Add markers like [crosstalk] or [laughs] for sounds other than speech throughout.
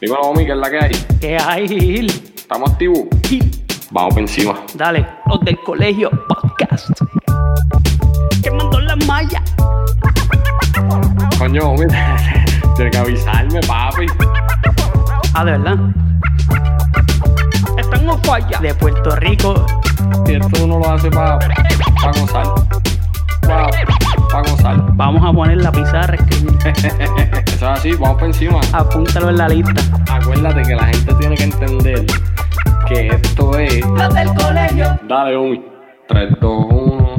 Dímelo, Omi, ¿qué es la que hay? ¿Qué hay, Gil? ¿Estamos activos? Gil, Vamos por encima. Dale, los del colegio podcast. Quemando la malla. Coño, Omi, [laughs] tienes que avisarme, papi. Ah, de verdad. Están en falla. De Puerto Rico. Y esto uno lo hace para pa gozar. Para gozar. Vamos a poner la pizarra, escribir. [laughs] Eso es así, vamos por encima. Apúntalo en la lista. Acuérdate que la gente tiene que entender que esto es. Los del colegio. Dale, Omi. 3, 2, 1.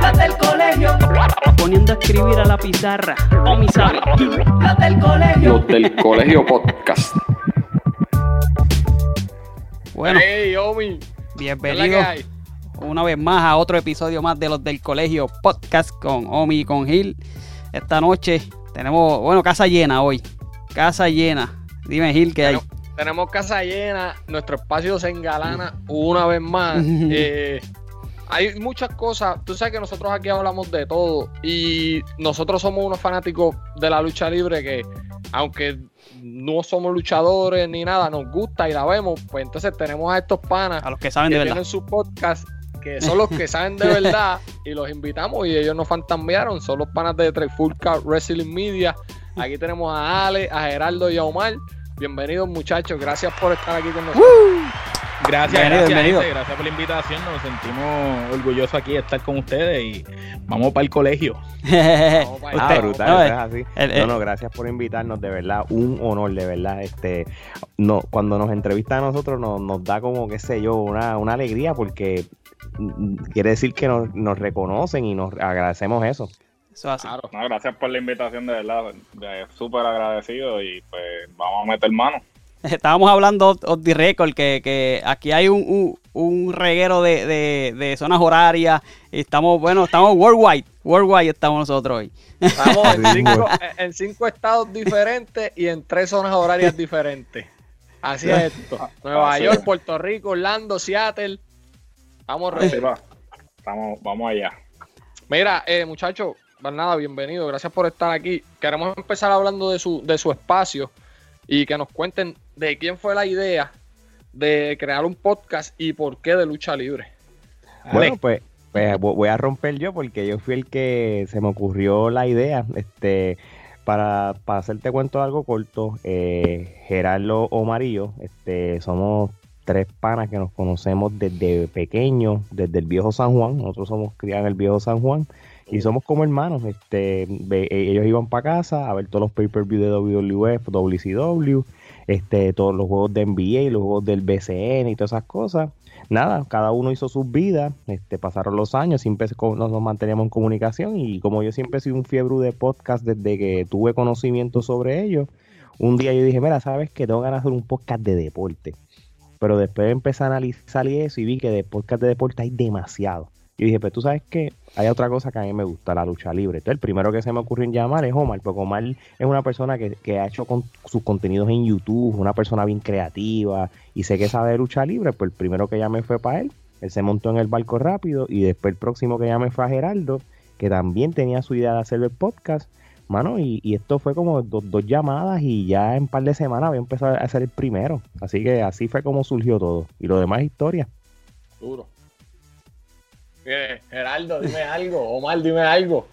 Las del colegio. Poniendo a escribir a la pizarra. O mi sabe. Las del colegio. Los del Colegio Podcast. Bueno, Hey, Omi. ¿Qué es la que bienvenidos una vez más a otro episodio más de los del colegio podcast con Omi y con Gil. Esta noche tenemos, bueno, casa llena hoy. Casa llena. Dime, Gil, ¿qué hay? Tenemos, tenemos casa llena, nuestro espacio se engalana una vez más. [laughs] Eh, hay muchas cosas, tú sabes que nosotros aquí hablamos de todo y nosotros somos unos fanáticos de la lucha libre que aunque no somos luchadores ni nada, nos gusta y la vemos, pues entonces tenemos a estos panas A los que saben que de verdad. tienen su podcast que son los que saben de verdad [laughs] y los invitamos y ellos nos fantasmearon, son los panas de Trifulca Wrestling Media. Aquí tenemos a Ale, a Geraldo y a Omar. Bienvenidos muchachos, gracias por estar aquí con nosotros. Gracias, Bienvenido, gracias, bienvenido. gente, gracias por la invitación. Nos sentimos orgullosos aquí de estar con ustedes y vamos para el colegio. [laughs] Vamos para Ah, allá. brutal, no, eso eh, es así. el- el- no, no, gracias por invitarnos, de verdad, un honor, de verdad. Este, no, cuando nos entrevistan a nosotros nos, nos da como, qué sé yo, una, una alegría porque quiere decir que nos, nos reconocen y nos agradecemos eso. Eso así. Claro. No, gracias por la invitación, de verdad. Súper agradecido y pues vamos a meter mano. [laughs] Estábamos hablando off the record que, que aquí hay un, un, un reguero de, de, de zonas horarias. Y estamos, bueno, estamos worldwide. Worldwide estamos nosotros hoy. Estamos en cinco, en cinco estados diferentes y en tres zonas horarias diferentes. Así es esto. [laughs] Nueva Así York, es. Puerto Rico, Orlando, Seattle. Ready. va. Estamos, vamos allá. Mira, eh, muchachos, pues nada, bienvenido. Gracias por estar aquí. Queremos empezar hablando de su, de su espacio y que nos cuenten de quién fue la idea de crear un podcast y por qué de lucha libre. Bueno, pues, pues vo- voy a romper yo porque yo fui el que se me ocurrió la idea. Este, para, para hacerte cuento algo corto, eh, Gerardo Omarillo, este, somos tres panas que nos conocemos desde pequeños, desde el viejo San Juan. Nosotros somos criados en el viejo San Juan y somos como hermanos. Este, ellos iban para casa a ver todos los pay-per-view de WWF, WCW, este, todos los juegos de NBA, los juegos del BCN y todas esas cosas. Nada, cada uno hizo sus vidas, este, pasaron los años, siempre nos, nos manteníamos en comunicación y como yo siempre sido un fiebre de podcast desde que tuve conocimiento sobre ellos, un día yo dije, mira, sabes que tengo ganas de hacer un podcast de deporte, pero después empecé a analizar y eso y vi que de podcast de deporte hay demasiado. Y dije, pero tú sabes que hay otra cosa que a mí me gusta, la lucha libre. Entonces, el primero que se me ocurrió en llamar es Omar, porque Omar es una persona que, que ha hecho con sus contenidos en YouTube, una persona bien creativa, y sé que sabe de lucha libre, pues el primero que llamé fue para él, él se montó en el barco rápido, y después el próximo que llamé fue a Geraldo, que también tenía su idea de hacer el podcast, mano, y, esto fue como dos, dos llamadas, y ya en un par de semanas había empezado a hacer el primero, así que así fue como surgió todo, y lo demás es historia. Duro. Geraldo, dime algo. Omar, dime algo.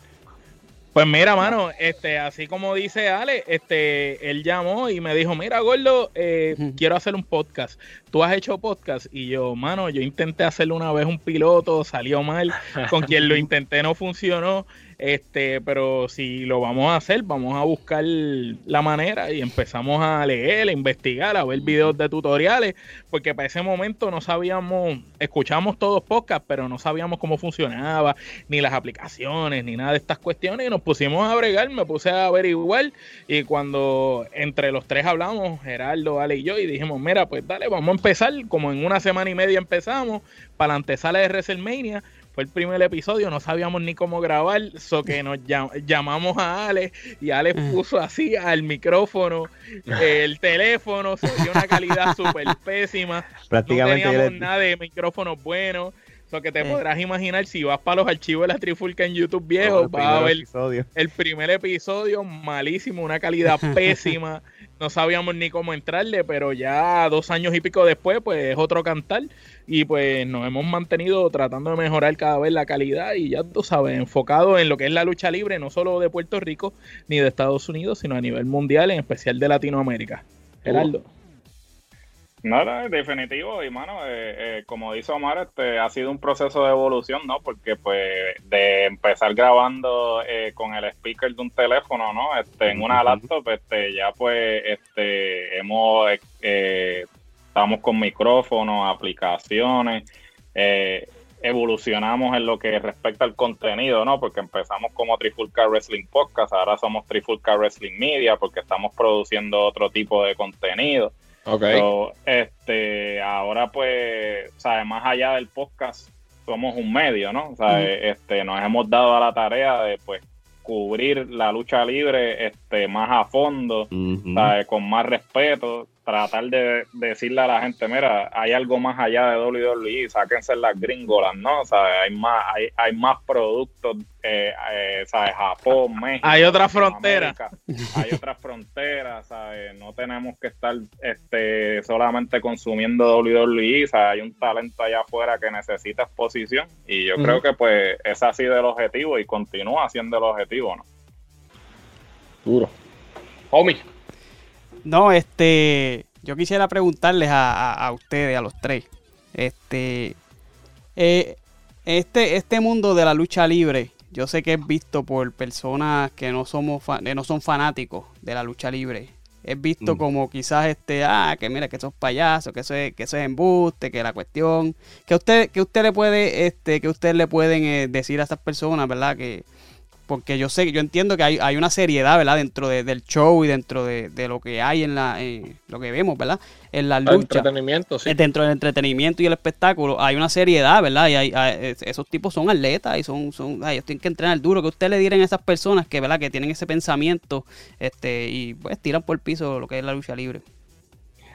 Pues mira, mano, este, así como dice Ale, este, él llamó y me dijo, mira, gordo, eh, quiero hacer un podcast. Tú has hecho podcast y yo, mano, yo intenté hacerlo una vez un piloto, salió mal, con quien lo [laughs] intenté no funcionó. Este, pero si lo vamos a hacer, vamos a buscar la manera y empezamos a leer, a investigar, a ver videos de tutoriales, porque para ese momento no sabíamos, escuchamos todos podcasts, pero no sabíamos cómo funcionaba, ni las aplicaciones, ni nada de estas cuestiones, y nos pusimos a bregar, me puse a averiguar, y cuando entre los tres hablamos, Gerardo, Ale y yo, y dijimos, mira, pues dale, vamos a empezar, como en una semana y media empezamos, para la antesala de WrestleMania, fue el primer episodio, no sabíamos ni cómo grabar, so que [laughs] nos llamamos a Ale y Ale puso así al micrófono el [laughs] teléfono, se dio una calidad [laughs] súper pésima. Prácticamente no teníamos nada de micrófonos buenos. So que te podrás imaginar si vas para los archivos de la Trifulca en YouTube viejo, vas a ver el primer episodio malísimo, una calidad pésima. No sabíamos ni cómo entrarle, pero ya dos años y pico después, pues es otro cantar y pues nos hemos mantenido tratando de mejorar cada vez la calidad y ya tú sabes, enfocado en lo que es la lucha libre, no solo de Puerto Rico ni de Estados Unidos, sino a nivel mundial, en especial de Latinoamérica. Gerardo. No, definitivo, y mano, eh, eh, como dice Omar, este ha sido un proceso de evolución, ¿no? Porque pues de empezar grabando eh, con el speaker de un teléfono, ¿no? Este, en una laptop, este, ya pues, este, hemos eh, estamos con micrófonos, aplicaciones, eh, evolucionamos en lo que respecta al contenido, ¿no? Porque empezamos como Trifulca Wrestling Podcast, ahora somos Trifulca Wrestling Media porque estamos produciendo otro tipo de contenido. Ok. este, ahora pues, ¿sabes? Más allá del podcast, somos un medio, ¿no? O sea, este, nos hemos dado a la tarea de pues cubrir la lucha libre este más a fondo, ¿sabes? con más respeto, tratar de, decirle a la gente, mira, hay algo más allá de WWE, sáquense las gringolas, ¿no? O sea, hay más, hay, hay más productos, eh, eh, ¿sabes? Japón, México. Hay otras fronteras. Hay otras fronteras, ¿sabes? No tenemos que estar este, solamente consumiendo WWE, ¿sabes? Hay un talento allá afuera que necesita exposición y yo creo que pues ese ha sido el objetivo y continúa siendo el objetivo, ¿no? Duro. Homie. No, este, yo quisiera preguntarles a, ustedes, a los tres, este, eh, este, este mundo de la lucha libre, yo sé que es visto por personas que no somos, no son fanáticos de la lucha libre. Es visto mm. como quizás este, ah, que mira, que eso es payaso, que eso es, que eso es embuste, que la cuestión, que usted, que usted le puede, este, que usted le pueden eh, decir a estas personas, ¿verdad? Que, porque yo sé, yo entiendo que hay, hay una seriedad, ¿verdad? Dentro del show y dentro de, lo que hay en la, lo que vemos, ¿verdad? En la lucha. El entretenimiento, sí. Dentro del entretenimiento y el espectáculo hay una seriedad, ¿verdad? Y hay, esos tipos son atletas y son, son, ellos tienen que entrenar duro. Que usted le digan a esas personas que, ¿verdad? Que tienen ese pensamiento, este, y pues tiran por el piso lo que es la lucha libre.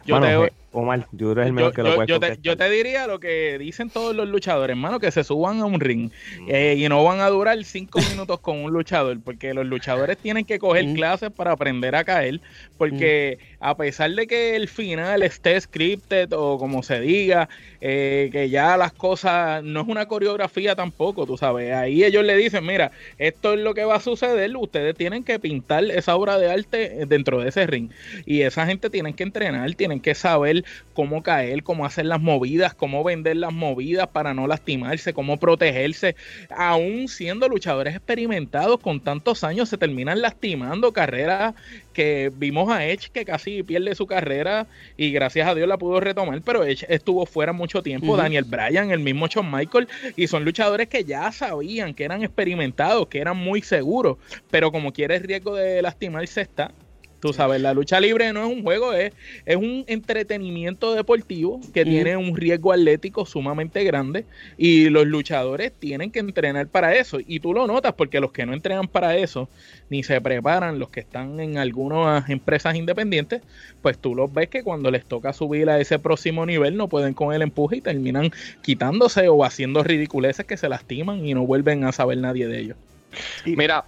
Yo te, Omar, yo el mejor que lo yo, te, yo te, diría lo que dicen todos los luchadores, hermano, que se suban a un ring mm. eh, y no van a durar cinco minutos con un luchador, porque los luchadores tienen que coger mm. clases para aprender a caer, porque mm. a pesar de que el final esté scripted o como se diga, eh, que ya las cosas no es una coreografía tampoco, tú sabes, ahí ellos le dicen, mira, esto es lo que va a suceder, ustedes tienen que pintar esa obra de arte dentro de ese ring y esa gente tienen que entrenar, tienen que saber cómo caer, cómo hacer las movidas, cómo vender las movidas para no lastimarse, cómo protegerse. Aún siendo luchadores experimentados con tantos años, se terminan lastimando carreras que vimos a Edge que casi pierde su carrera y gracias a Dios la pudo retomar, pero Edge estuvo fuera mucho tiempo, Daniel Bryan, el mismo Shawn Michael, y son luchadores que ya sabían que eran experimentados, que eran muy seguros, pero como quiere el riesgo de lastimarse está, Tú sabes, la lucha libre no es un juego, es, es un entretenimiento deportivo que tiene un riesgo atlético sumamente grande y los luchadores tienen que entrenar para eso. Y tú lo notas porque los que no entrenan para eso ni se preparan, los que están en algunas empresas independientes, pues tú los ves que cuando les toca subir a ese próximo nivel no pueden con el empuje y terminan quitándose o haciendo ridiculeces que se lastiman y no vuelven a saber nadie de ellos. Mira,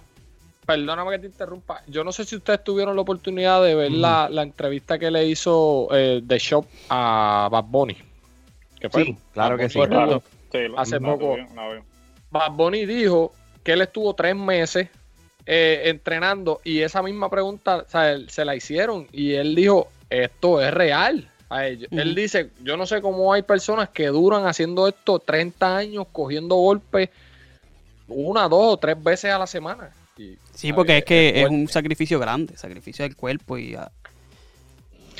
perdóname que te interrumpa. Yo no sé si ustedes tuvieron la oportunidad de ver la, entrevista que le hizo eh, The Shop a Bad Bunny. sí, claro que sí. hace poco. Bad Bunny dijo que él estuvo tres meses eh, entrenando y esa misma pregunta se la hicieron y él dijo, esto es real. Él dice, yo no sé cómo hay personas que duran haciendo esto 30 años, cogiendo golpes una, dos o tres veces a la semana. Sí, porque es que es un sacrificio grande, sacrificio del cuerpo y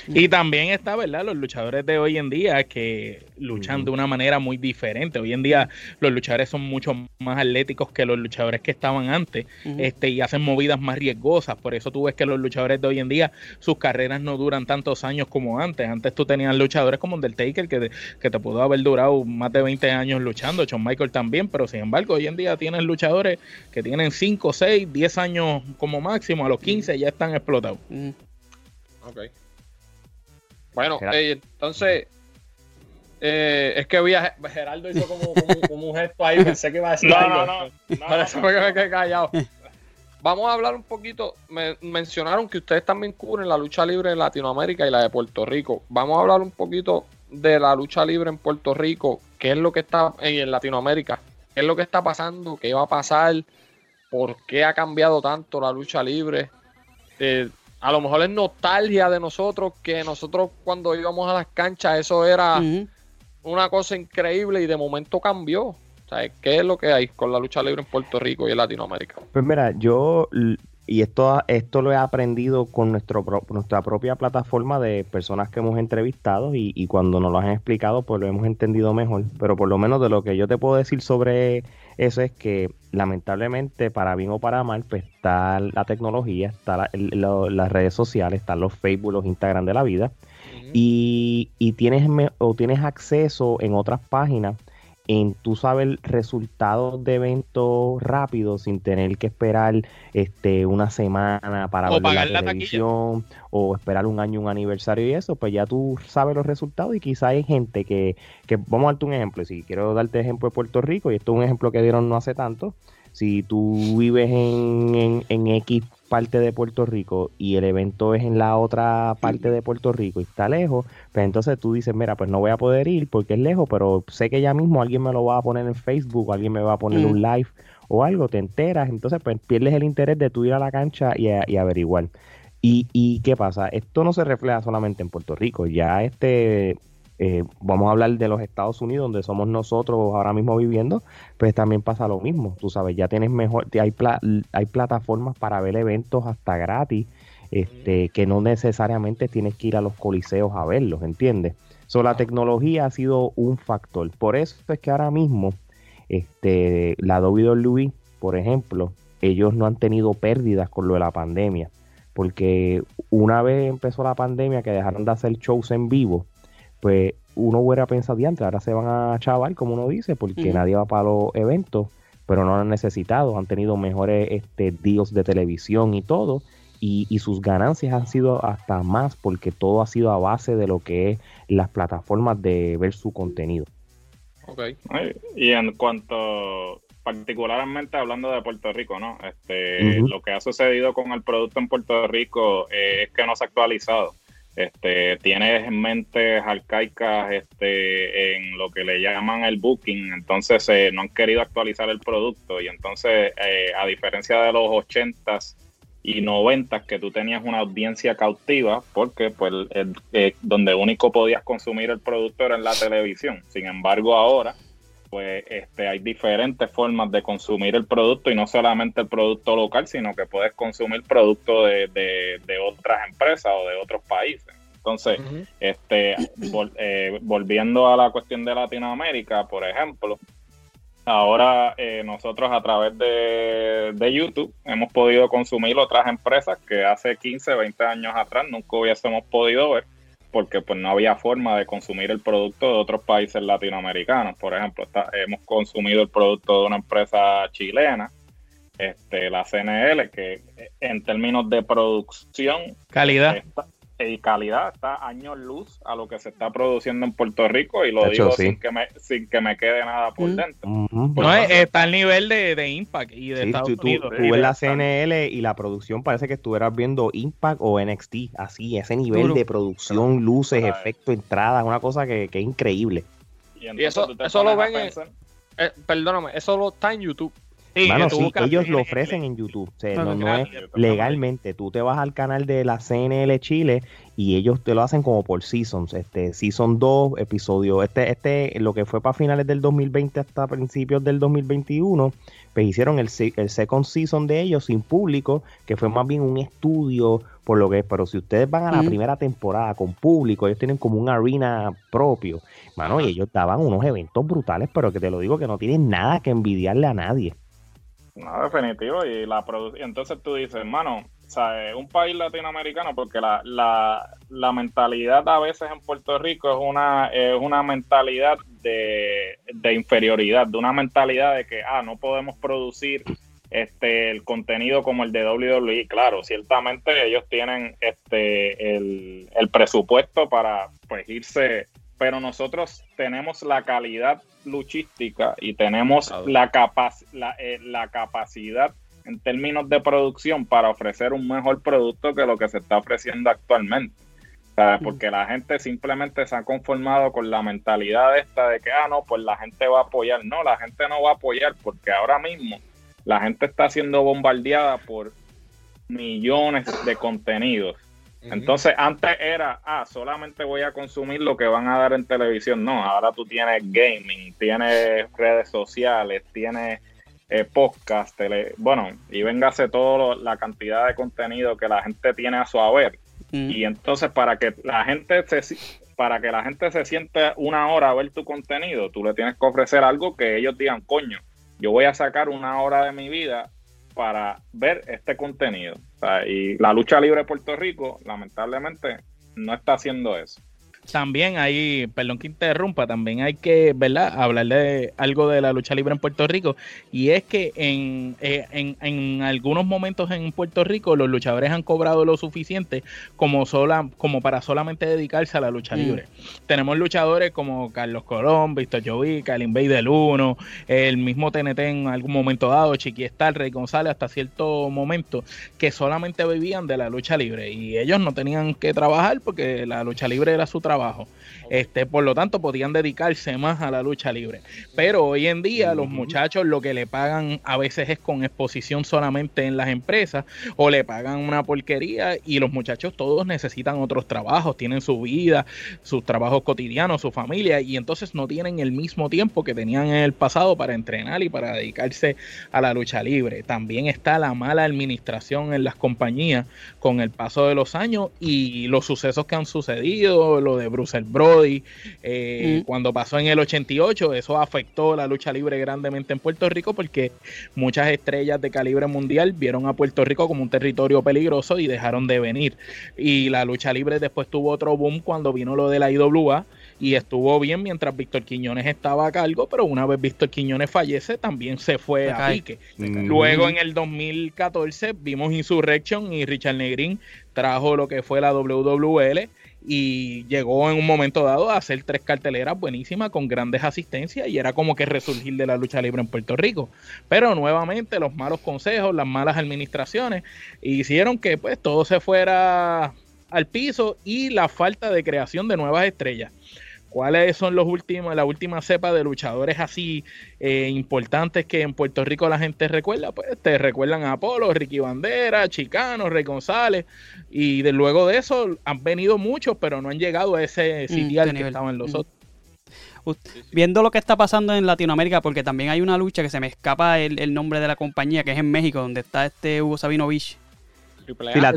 y también está, ¿verdad? Los luchadores de hoy en día que luchan de una manera muy diferente. Hoy en día los luchadores son mucho más atléticos que los luchadores que estaban antes este, y hacen movidas más riesgosas. Por eso tú ves que los luchadores de hoy en día sus carreras no duran tantos años como antes. Antes tú tenías luchadores como Undertaker que, que te pudo haber durado más de 20 años luchando, Shawn Michael también, pero sin embargo hoy en día tienes luchadores que tienen 5, 6, 10 años como máximo, a los 15 ya están explotados. Ok. Bueno, eh, entonces, eh, es que vi a Geraldo hizo [laughs] como, un gesto ahí, pensé que iba a decir no, algo. No, no, Por eso me quedé callado. Vamos a hablar un poquito, me mencionaron que ustedes también cubren la lucha libre en Latinoamérica y la de Puerto Rico. Vamos a hablar un poquito de la lucha libre en Puerto Rico, qué es lo que está en Latinoamérica, qué es lo que está pasando, qué va a pasar, por qué ha cambiado tanto la lucha libre. Eh, a lo mejor es nostalgia de nosotros, que nosotros cuando íbamos a las canchas eso era una cosa increíble y de momento cambió. ¿Qué es lo que hay con la lucha libre en Puerto Rico y en Latinoamérica? Pues mira, yo, y esto, esto lo he aprendido con nuestro, nuestra propia plataforma de personas que hemos entrevistado y, y cuando nos lo han explicado, pues lo hemos entendido mejor. Pero por lo menos de lo que yo te puedo decir sobre eso es que lamentablemente, para bien o para mal, pues está la tecnología, está las redes sociales, están los Facebook, los Instagram de la vida, y, y, tienes o tienes acceso en otras páginas en tú saber resultados de eventos rápidos sin tener que esperar este una semana para ver la, televisión o esperar un año, un aniversario y eso, pues ya tú sabes los resultados y quizá hay gente que, que vamos a darte un ejemplo, si quiero darte ejemplo de Puerto Rico y esto es un ejemplo que dieron no hace tanto, si tú vives en, en, en X parte de Puerto Rico y el evento es en la otra parte de Puerto Rico y está lejos, pues entonces tú dices, mira, pues no voy a poder ir porque es lejos, pero sé que ya mismo alguien me lo va a poner en Facebook, alguien me va a poner un live o algo, te enteras, entonces pues pierdes el interés de tú ir a la cancha y, y averiguar. Y, ¿Y qué pasa? Esto no se refleja solamente en Puerto Rico, ya este eh, vamos a hablar de los Estados Unidos, donde somos nosotros ahora mismo viviendo, pues también pasa lo mismo. Tú sabes, ya tienes mejor, hay, hay plataformas para ver eventos hasta gratis, este, que no necesariamente tienes que ir a los coliseos a verlos, ¿entiendes? So, la tecnología ha sido un factor. Por eso es que ahora mismo, este, la WWE, por ejemplo, ellos no han tenido pérdidas con lo de la pandemia. Porque una vez empezó la pandemia que dejaron de hacer shows en vivo, pues uno hubiera pensado, diantre, ahora se van a chaval, como uno dice, porque nadie va para los eventos, pero no lo han necesitado, han tenido mejores este, deals de televisión y todo, y, y, sus ganancias han sido hasta más, porque todo ha sido a base de lo que es las plataformas de ver su contenido. Ok. Y en cuanto, particularmente hablando de Puerto Rico, ¿no? Este, Lo que ha sucedido con el producto en Puerto Rico es que no se ha actualizado este, tienes mentes arcaicas este, en lo que le llaman el booking, entonces eh, no han querido actualizar el producto. Y entonces eh, a diferencia de los 80s y 90 que tú tenías una audiencia cautiva porque pues eh, donde único podías consumir el producto era en la televisión, sin embargo ahora pues este, hay diferentes formas de consumir el producto y no solamente el producto local, sino que puedes consumir producto de, de, otras empresas o de otros países. Entonces, este, eh, volviendo a la cuestión de Latinoamérica, por ejemplo, ahora eh, nosotros a través de, de, YouTube hemos podido consumir otras empresas que hace 15, 20 años atrás nunca hubiésemos podido ver porque pues no había forma de consumir el producto de otros países latinoamericanos. Por ejemplo, hemos consumido el producto de una empresa chilena, este, la CNL, que en términos de producción... Calidad y calidad está años luz a lo que se está produciendo en Puerto Rico y lo digo sin, que me, sin que me quede nada por dentro. no, está al nivel de, de, Impact y de Estados tú, Unidos. Tú, ves la CNL y la producción parece que estuvieras viendo Impact o NXT, así, ese nivel de producción, luces, efectos, entradas, una cosa que, que es increíble. Y, eso, eso lo ven en, eh, perdóname, eso lo está en YouTube. Ellos lo ofrecen en YouTube. no, es legalmente. Tú te vas al canal de la CNL Chile y ellos te lo hacen como por seasons. Este, season 2, episodio. Este, este, lo que fue para finales del 2020 hasta principios del 2021, pues hicieron el, el second season de ellos sin público, que fue más bien un estudio por lo que es. Pero si ustedes van a la primera temporada con público, ellos tienen como un arena propio. Mano, y ellos daban unos eventos brutales, pero que te lo digo que no tienen nada que envidiarle a nadie. No, definitivo. Y la entonces tú dices, hermano, un país latinoamericano, porque la, la, la, mentalidad a veces en Puerto Rico es una, es una mentalidad de, de, inferioridad, de una mentalidad de que, ah, no podemos producir este el contenido como el de WWE. Claro, ciertamente ellos tienen este el, el presupuesto para pues irse pero nosotros tenemos la calidad luchística y tenemos la, la, eh, la, capacidad en términos de producción para ofrecer un mejor producto que lo que se está ofreciendo actualmente. Porque la gente simplemente se ha conformado con la mentalidad esta de que, ah, no, pues la gente va a apoyar. No, la gente no va a apoyar porque ahora mismo la gente está siendo bombardeada por millones de contenidos entonces, antes era, ah, solamente voy a consumir lo que van a dar en televisión. No, ahora tú tienes gaming, tienes redes sociales, tienes eh, podcast, tele, bueno, y véngase toda la cantidad de contenido que la gente tiene a su haber. Y entonces, para que la gente se para que la gente se siente una hora a ver tu contenido, tú le tienes que ofrecer algo que ellos digan, coño, yo voy a sacar una hora de mi vida para ver este contenido. Y la lucha libre de Puerto Rico, lamentablemente, no está haciendo eso también hay, perdón que interrumpa, también hay que, ¿verdad?, hablar de algo de la lucha libre en Puerto Rico. Y es que en, eh, en, en, algunos momentos en Puerto Rico los luchadores han cobrado lo suficiente como, sola, como para solamente dedicarse a la lucha mm. libre. Tenemos luchadores como Carlos Colón, Víctor Jovica, el del 1, el mismo TNT en algún momento dado, Chiqui Star, Rey González, hasta cierto momento, que solamente vivían de la lucha libre. Y ellos no tenían que trabajar porque la lucha libre era su trabajo trabajo. Este, por lo tanto, podían dedicarse más a la lucha libre. Pero hoy en día los muchachos lo que le pagan a veces es con exposición solamente en las empresas o le pagan una porquería y los muchachos todos necesitan otros trabajos, tienen su vida, sus trabajos cotidianos, su familia y entonces no tienen el mismo tiempo que tenían en el pasado para entrenar y para dedicarse a la lucha libre. También está la mala administración en las compañías con el paso de los años y los sucesos que han sucedido, lo de Bruce Brody, eh, mm. cuando pasó en el 88, eso afectó la lucha libre grandemente en Puerto Rico porque muchas estrellas de calibre mundial vieron a Puerto Rico como un territorio peligroso y dejaron de venir. Y la lucha libre después tuvo otro boom cuando vino lo de la IWA y estuvo bien mientras Víctor Quiñones estaba a cargo, pero una vez Víctor Quiñones fallece, también se fue a pique. Luego en el 2014 vimos Insurrection y Richard Negrín trajo lo que fue la WWL y llegó en un momento dado a hacer tres carteleras buenísimas con grandes asistencias y era como que resurgir de la lucha libre en Puerto Rico. Pero nuevamente los malos consejos, las malas administraciones hicieron que pues todo se fuera al piso y la falta de creación de nuevas estrellas. ¿Cuáles son los últimos, la última cepa de luchadores así eh, importantes que en Puerto Rico la gente recuerda? Pues te recuerdan a Apolo, Ricky Bandera, Chicano, Rey González, y de luego de eso han venido muchos, pero no han llegado a ese mm, sitial que estaban los mm. otros. Viendo lo que está pasando en Latinoamérica, porque también hay una lucha que se me escapa el, el nombre de la compañía, que es en México, donde está este Hugo Sabinovich la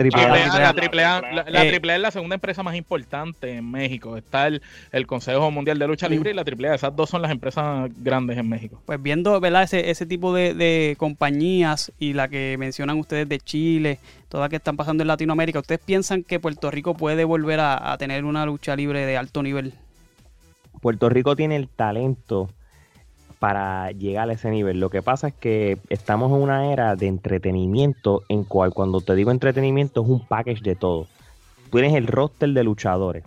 triple A. es la segunda empresa más importante en México. Está el, Consejo Mundial de Lucha Libre y la triple A. Esas dos son las empresas grandes en México. Pues viendo ¿verdad? Ese, ese tipo de, compañías y la que mencionan ustedes de Chile, todas que están pasando en Latinoamérica, ¿ustedes piensan que Puerto Rico puede volver a tener una lucha libre de alto nivel? Puerto Rico tiene el talento para llegar a ese nivel. Lo que pasa es que estamos en una era de entretenimiento en cual cuando te digo entretenimiento es un package de todo. Tú tienes el roster de luchadores,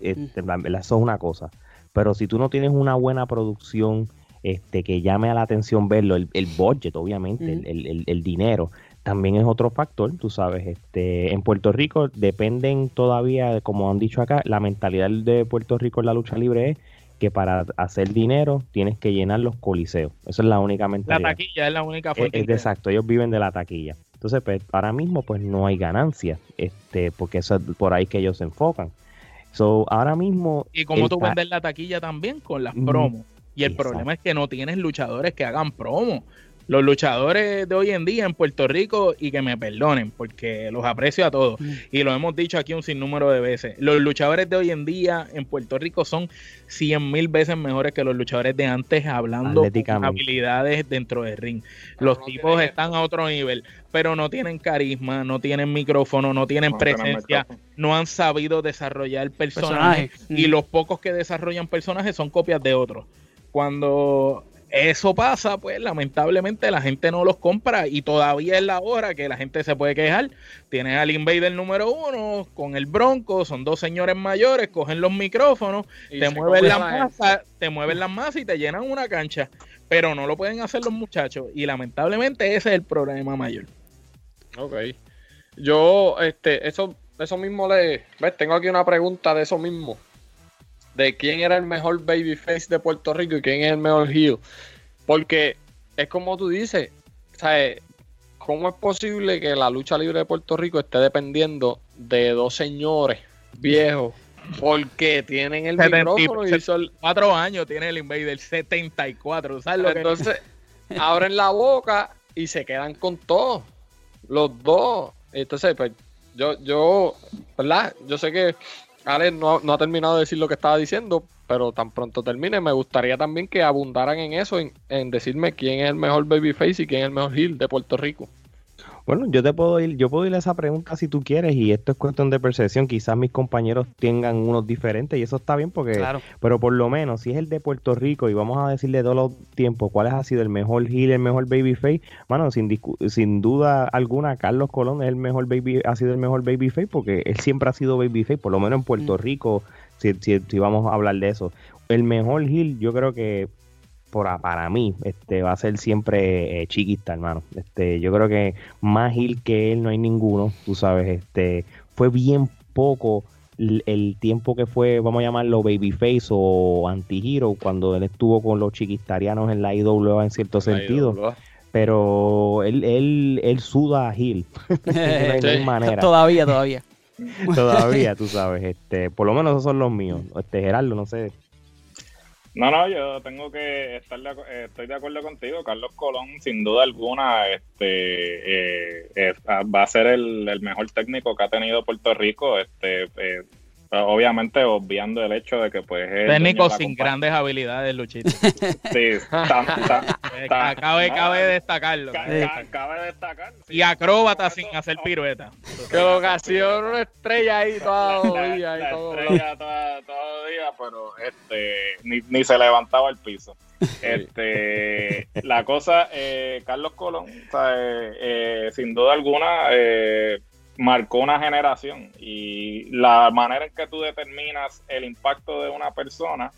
este, eso es una cosa. Pero si tú no tienes una buena producción este, que llame a la atención verlo, el, budget obviamente, el, el, dinero, también es otro factor, tú sabes. Este, en Puerto Rico dependen todavía, como han dicho acá, la mentalidad de Puerto Rico en la lucha libre es que para hacer dinero tienes que llenar los coliseos. Eso es la única mentalidad. La taquilla es la única fuente. Es, exacto, ellos viven de la taquilla. Entonces, pues, ahora mismo pues no hay ganancia, este, porque eso es por ahí que ellos se enfocan. So, ahora mismo... Y como tú vendes la taquilla también con las promos. Y el problema es que no tienes luchadores que hagan promo los luchadores de hoy en día en Puerto Rico, y que me perdonen, porque los aprecio a todos, mm. y lo hemos dicho aquí un sinnúmero de veces, los luchadores de hoy en día en Puerto Rico son 100 mil veces mejores que los luchadores de antes, hablando de habilidades dentro del ring. Los tipos están a otro nivel, pero no tienen carisma, no tienen micrófono, no tienen presencia, no han sabido desarrollar personajes, y mm. los pocos que desarrollan personajes son copias de otros. Cuando eso pasa, pues lamentablemente la gente no los compra y todavía es la hora que la gente se puede quejar. Tienes al Invader número uno con el Bronco, son dos señores mayores, cogen los micrófonos, te mueven las masas, te mueven las masas y te llenan una cancha, pero no lo pueden hacer los muchachos y lamentablemente ese es el problema mayor. Ok. Yo, este, eso, eso mismo le, ves, tengo aquí una pregunta de eso mismo de quién era el mejor babyface de Puerto Rico y quién es el mejor heel. Porque es como tú dices, ¿sabes? ¿Cómo es posible que la lucha libre de Puerto Rico esté dependiendo de dos señores viejos? Porque tienen el micrófono y son... Cuatro años tiene el Invader, 74. ¿sabes Entonces, [laughs] abren la boca y se quedan con todos. Los dos. Entonces, pues, yo, yo, ¿verdad? Yo sé que Alex no, no, ha terminado de decir lo que estaba diciendo, pero tan pronto termine, me gustaría también que abundaran en eso, en, en decirme quién es el mejor babyface y quién es el mejor heel de Puerto Rico. Bueno, yo te puedo ir, yo puedo ir a esa pregunta si tú quieres, y esto es cuestión de percepción. Quizás mis compañeros tengan unos diferentes, y eso está bien porque, pero por lo menos, si es el de Puerto Rico, y vamos a decirle todos los tiempos cuál ha sido el mejor heel, el mejor babyface, bueno, sin, sin duda alguna, Carlos Colón es el mejor baby, ha sido el mejor babyface porque él siempre ha sido babyface, por lo menos en Puerto mm. Rico, si, si, si, vamos a hablar de eso. El mejor heel, yo creo que para mí este va a ser siempre eh, chiquista hermano. Este yo creo que más Gil que él no hay ninguno tú sabes este fue bien poco el, tiempo que fue vamos a llamarlo babyface o anti-hero cuando él estuvo con los chiquistarianos en la IWA en cierto sentido. Pero él, él, él suda a Gil [laughs] de [laughs] manera. Todavía todavía. [laughs] Todavía tú sabes este por lo menos esos son los míos este Gerardo no sé no, no, yo tengo que estar de, eh, estoy de acuerdo contigo. Carlos Colón, sin duda alguna, este eh, va a ser el, el, mejor técnico que ha tenido Puerto Rico. Este, eh, obviamente obviando el hecho de que pues técnico sin grandes habilidades Luchito. Sí cabe, cabe destacarlo cabe destacar y acróbata sin hacer pirueta. [laughs] Que ocasión una estrella ahí todo día la, estrella todo, día pero este ni, ni se levantaba el piso. [laughs] Este la cosa eh, Carlos Colón eh, eh, sin duda alguna eh, marcó una generación y la manera en que tú determinas el impacto de una persona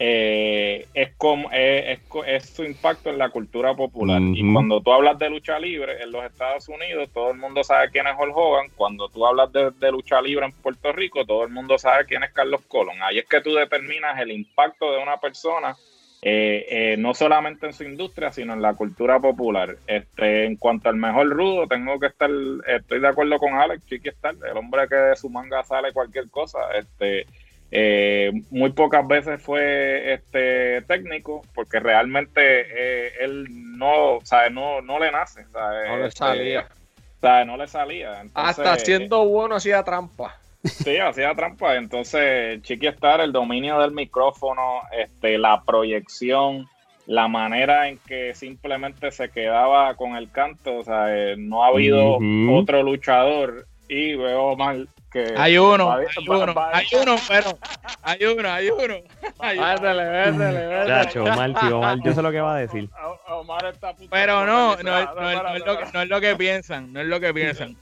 eh, es, como, es, su impacto en la cultura popular. Y cuando tú hablas de lucha libre en los Estados Unidos, todo el mundo sabe quién es Hulk Hogan. Cuando tú hablas de, de, lucha libre en Puerto Rico, todo el mundo sabe quién es Carlos Colón. Ahí es que tú determinas el impacto de una persona eh, eh, no solamente en su industria, sino en la cultura popular. Este, en cuanto al mejor rudo, tengo que estar, estoy de acuerdo con Alex, Chiqui estar, el hombre que de su manga sale cualquier cosa. Este, eh, muy pocas veces fue este técnico, porque realmente él no, o no, no le nace. no le este, salía. no le salía. Hasta siendo bueno hacía trampa. Sí, hacía trampa. Entonces, Chiqui Star, el dominio del micrófono, este, la proyección, la manera en que simplemente se quedaba con el canto, o sea, eh, no ha habido otro luchador y veo mal que hay uno, hay uno, hay uno, pero hay uno, hay uno. Vérdele, vérdele, vérdele. Omar, tío, Omar, yo sé lo que va a decir. Pero no, no, no, no es lo que piensan, no es lo que piensan.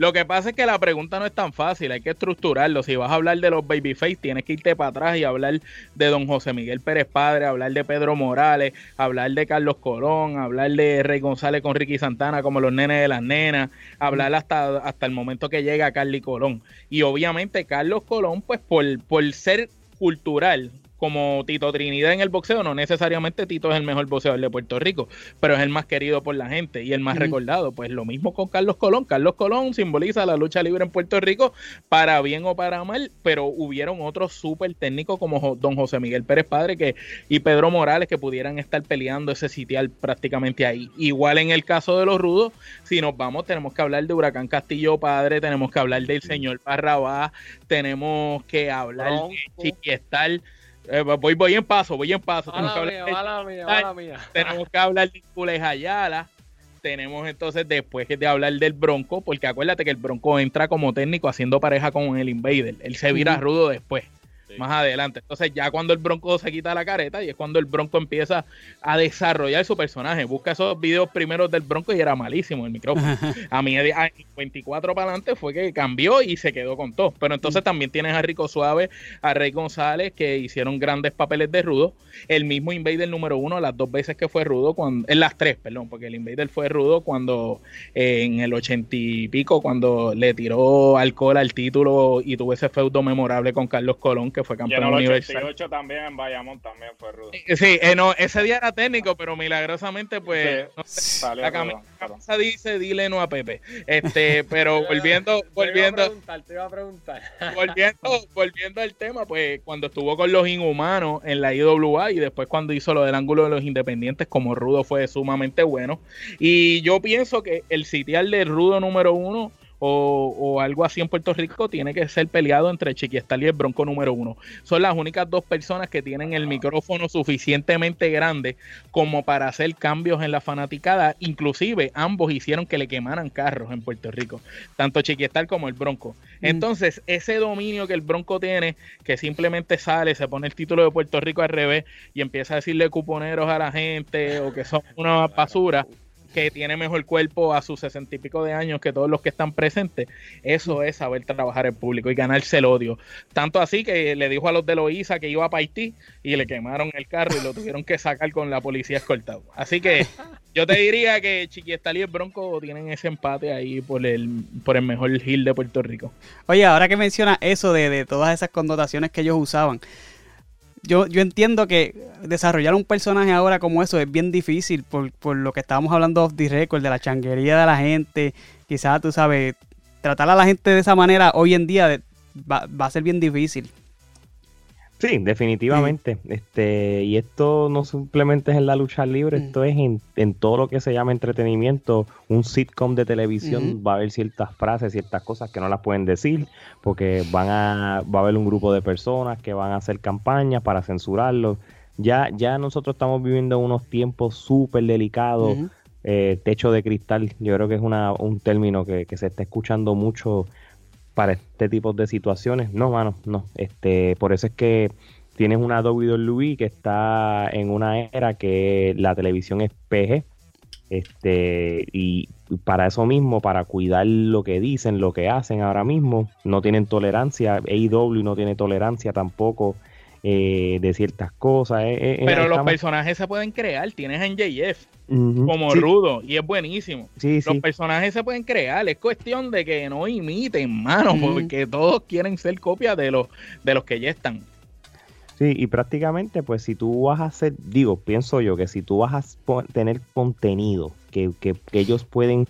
Lo que pasa es que la pregunta no es tan fácil, hay que estructurarlo. Si vas a hablar de los babyface, tienes que irte para atrás y hablar de don José Miguel Pérez Padre, hablar de Pedro Morales, hablar de Carlos Colón, hablar de Rey González con Ricky Santana como los nenes de las nenas, hablar hasta, hasta el momento que llega Carly Colón. Y obviamente Carlos Colón, pues por, por ser cultural, como Tito Trinidad en el boxeo, no necesariamente Tito es el mejor boxeador de Puerto Rico, pero es el más querido por la gente y el más recordado. Pues lo mismo con Carlos Colón. Carlos Colón simboliza la lucha libre en Puerto Rico para bien o para mal, pero hubieron otros súper técnicos como don José Miguel Pérez Padre que, y Pedro Morales que pudieran estar peleando ese sitial prácticamente ahí. Igual en el caso de los rudos, si nos vamos, tenemos que hablar de Huracán Castillo Padre, tenemos que hablar del señor Barrabás, tenemos que hablar de Chiquiestal eh, voy, voy en paso, voy en paso. Tenemos, que, hablar de, tenemos que hablar de Ayala. Tenemos entonces después de hablar del Bronco, porque acuérdate que el Bronco entra como técnico haciendo pareja con el Invader. Él se vira rudo después más adelante. Entonces ya cuando el Bronco se quita la careta y es cuando el Bronco empieza a desarrollar su personaje. Busca esos videos primeros del Bronco y era malísimo el micrófono. [laughs] a mí a 24 para adelante fue que cambió y se quedó con todo. Pero entonces también tienes a Rico Suave, a Rey González que hicieron grandes papeles de rudo. El mismo Invader número uno, las dos veces que fue rudo, cuando, en las tres, perdón, porque el Invader fue rudo cuando eh, en el ochenta y pico, cuando le tiró alcohol al título y tuvo ese feudo memorable con Carlos Colón, que fue campeón y en el también en Bayamón también fue rudo. Sí, eh, no, ese día era técnico, pero milagrosamente pues la camisa dice dile no a Pepe. Este, pero volviendo [laughs] volviendo te iba a preguntar, [laughs] volviendo volviendo al tema, pues cuando estuvo con los inhumanos en la IWA y después cuando hizo lo del ángulo de los independientes como rudo fue sumamente bueno y yo pienso que el sitial de rudo número uno o, algo así en Puerto Rico, tiene que ser peleado entre Chiquiestal y el Bronco número uno. Son las únicas dos personas que tienen el micrófono suficientemente grande como para hacer cambios en la fanaticada. Inclusive ambos hicieron que le quemaran carros en Puerto Rico, tanto Chiquiestal como el Bronco. Mm. Entonces, ese dominio que el Bronco tiene, que simplemente sale, se pone el título de Puerto Rico al revés y empieza a decirle cuponeros a la gente o que son una basura que tiene mejor cuerpo a sus sesenta y pico de años que todos los que están presentes, eso es saber trabajar en público y ganarse el odio. Tanto así que le dijo a los de Loíza que iba a Haití y le quemaron el carro y lo tuvieron que sacar con la policía escoltado. Así que yo te diría que Chiquiestal y el Bronco tienen ese empate ahí por el, por el mejor hill de Puerto Rico. Oye, ahora que menciona eso de, de todas esas connotaciones que ellos usaban, yo, yo entiendo que desarrollar un personaje ahora como eso es bien difícil por, por lo que estábamos hablando off the record, de la changuería de la gente. Quizás, tú sabes, tratar a la gente de esa manera hoy en día va, va a ser bien difícil. Sí, definitivamente. Este, y esto no simplemente es en la lucha libre, mm. esto es en, todo lo que se llama entretenimiento. Un sitcom de televisión va a haber ciertas frases, ciertas cosas que no las pueden decir, porque van a, va a haber un grupo de personas que van a hacer campañas para censurarlo. Ya, ya nosotros estamos viviendo unos tiempos súper delicados. Eh, techo de cristal, yo creo que es una, un término que, que se está escuchando mucho para este tipo de situaciones. No, mano, no. Este, por eso es que tienes una WWE que está en una era que la televisión es PG. Este, y para eso mismo, para cuidar lo que dicen, lo que hacen ahora mismo, no tienen tolerancia. AEW no tiene tolerancia tampoco eh, de ciertas cosas. Eh, eh, Pero los personajes se pueden crear. Tienes a NJF como rudo y es buenísimo. los personajes se pueden crear. Es cuestión de que no imiten, mano, porque todos quieren ser copias de los, de los que ya están. Sí, y prácticamente, pues si tú vas a hacer, digo, pienso yo que si tú vas a tener contenido que, que, que ellos pueden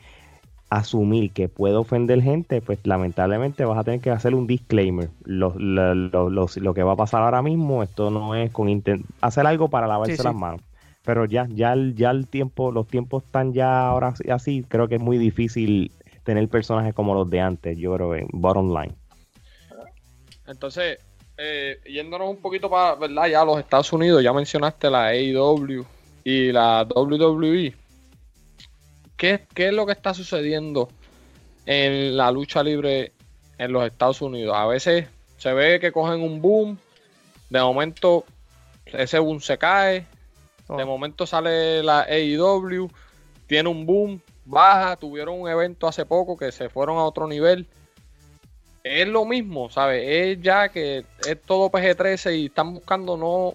asumir que puede ofender gente, pues lamentablemente vas a tener que hacer un disclaimer. Lo, lo, que va a pasar ahora mismo, esto no es con hacer algo para lavarse las manos. Pero ya, ya, ya el tiempo, los tiempos están ya ahora así, creo que es muy difícil tener personajes como los de antes, yo creo, en bottom line. Entonces, eh, yéndonos un poquito para, ¿verdad? Ya los Estados Unidos, ya mencionaste la AEW y la WWE. ¿Qué, es lo que está sucediendo en la lucha libre en los Estados Unidos? A veces se ve que cogen un boom, de momento ese boom se cae, de oh. momento sale la AEW, tiene un boom, baja, tuvieron un evento hace poco que se fueron a otro nivel. Es lo mismo, ¿sabes? Es ya que es todo PG-13 y están buscando no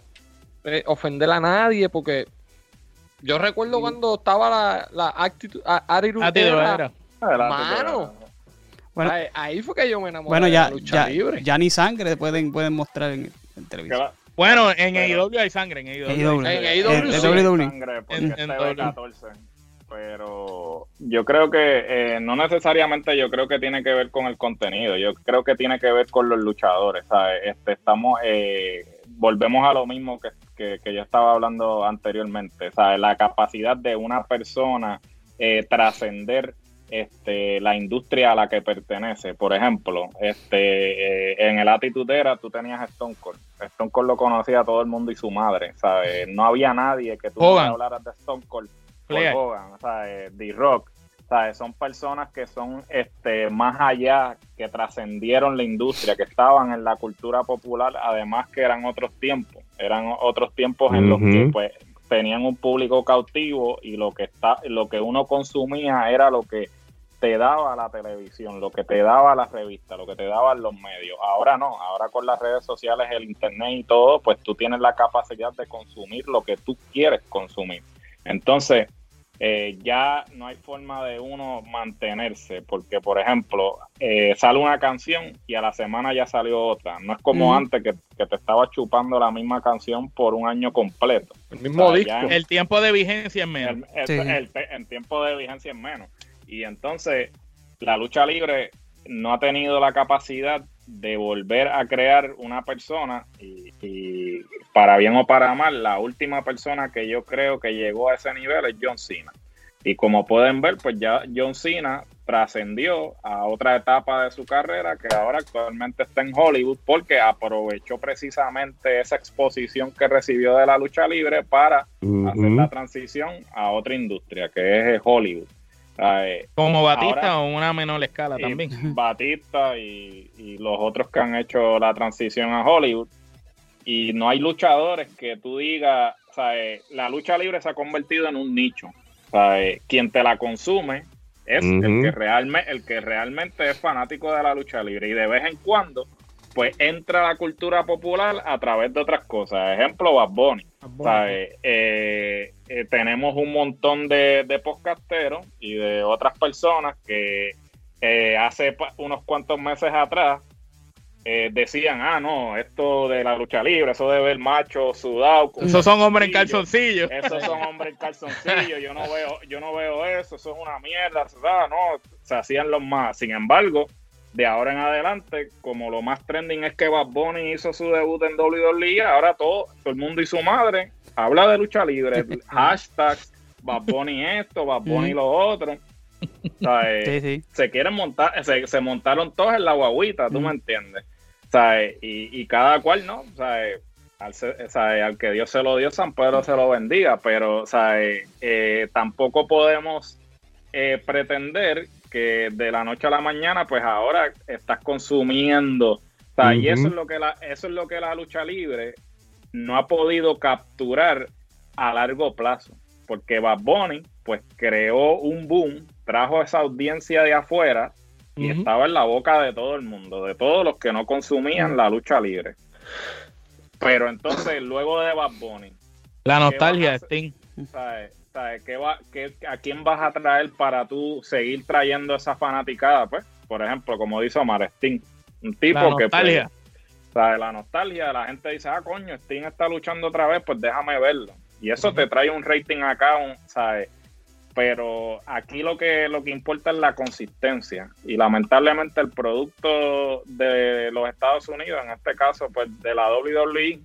eh, ofender a nadie porque yo recuerdo cuando estaba la, la actitud, era. Mano. Bueno, ahí, fue que yo me enamoré bueno, ya, de la lucha libre. Ya ni sangre pueden, pueden mostrar en, televisión. Bueno, en AEW hay sangre, en AEW. En AEW hay sangre porque en, en 14 pero yo creo que eh, no necesariamente yo creo que tiene que ver con el contenido, yo creo que tiene que ver con los luchadores, Este, estamos, eh, volvemos a lo mismo que, que, yo estaba hablando anteriormente, ¿sabes? La capacidad de una persona eh, trascender este, la industria a la que pertenece. Por ejemplo, este, en el Atitudera tú tenías a Stone Cold. Stone Cold lo conocía todo el mundo y su madre, ¿sabes? No había nadie que tú hablaras de Stone Cold Hogan, o sea, eh, D-Rock. Son personas que son este, más allá, que trascendieron la industria, que estaban en la cultura popular, además que eran otros tiempos, eran otros tiempos en los que pues, tenían un público cautivo y lo que, está, lo que uno consumía era lo que te daba la televisión, lo que te daba la revista, lo que te daban los medios. Ahora no, ahora con las redes sociales, el internet y todo, pues tú tienes la capacidad de consumir lo que tú quieres consumir. Entonces, eh, ya no hay forma de uno mantenerse, porque por ejemplo, eh, sale una canción y a la semana ya salió otra. No es como antes que, te estaba chupando la misma canción por un año completo. El mismo disco. el tiempo de vigencia es menos. El, tiempo de vigencia es menos. Y entonces, la lucha libre no ha tenido la capacidad de volver a crear una persona y, para bien o para mal, la última persona que yo creo que llegó a ese nivel es John Cena. Y como pueden ver, pues ya John Cena trascendió a otra etapa de su carrera que ahora actualmente está en Hollywood porque aprovechó precisamente esa exposición que recibió de la lucha libre para hacer la transición a otra industria que es Hollywood. Eh, Como Batista o una menor escala también. [laughs] Batista y, los otros que han hecho la transición a Hollywood. Y no hay luchadores que tú digas, la lucha libre se ha convertido en un nicho. Quien te la consume es el, que realmente, el que realmente es fanático de la lucha libre. Y de vez en cuando, pues entra la cultura popular a través de otras cosas. Ejemplo, Bad Bunny. Eh, eh, tenemos un montón de, de podcasteros y de otras personas que eh, hace unos cuantos meses atrás decían, ah, no, esto de la lucha libre, eso de ver macho sudado. Esos son hombres en calzoncillo. Esos son hombres en calzoncillo. Yo no veo, yo no veo eso, eso es una mierda. No, se hacían los más. Sin embargo, de ahora en adelante, como lo más trending es que Bad Bunny hizo su debut en WWE, ahora todo, todo el mundo y su madre habla de lucha libre, [laughs] hashtag Bad Bunny esto, Bad Bunny lo otro. Eh, se quieren montar, se, montaron todos en la guaguita, tú me entiendes. Y, y, cada cual, ¿no? Al, al, que Dios se lo dio, San Pedro se lo bendiga, pero eh, tampoco podemos eh, pretender que de la noche a la mañana, pues ahora estás consumiendo. Y eso es lo que la, eso es lo que la lucha libre no ha podido capturar a largo plazo. Porque Bad Bunny, pues creó un boom, trajo esa audiencia de afuera y estaba en la boca de todo el mundo, de todos los que no consumían la lucha libre. Pero entonces, luego de Bad Bunny. La nostalgia de Sting. va, ¿A quién vas a traer para tú seguir trayendo esa fanaticada? Pues, por ejemplo, como dice Omar Sting, un tipo que. Pues, la nostalgia, la gente dice, ah, coño, Sting está luchando otra vez, pues déjame verlo. Y eso te trae un rating acá, ¿sabes? Pero aquí lo que, lo que importa es la consistencia. Y lamentablemente el producto de los Estados Unidos, en este caso, pues de la WWE,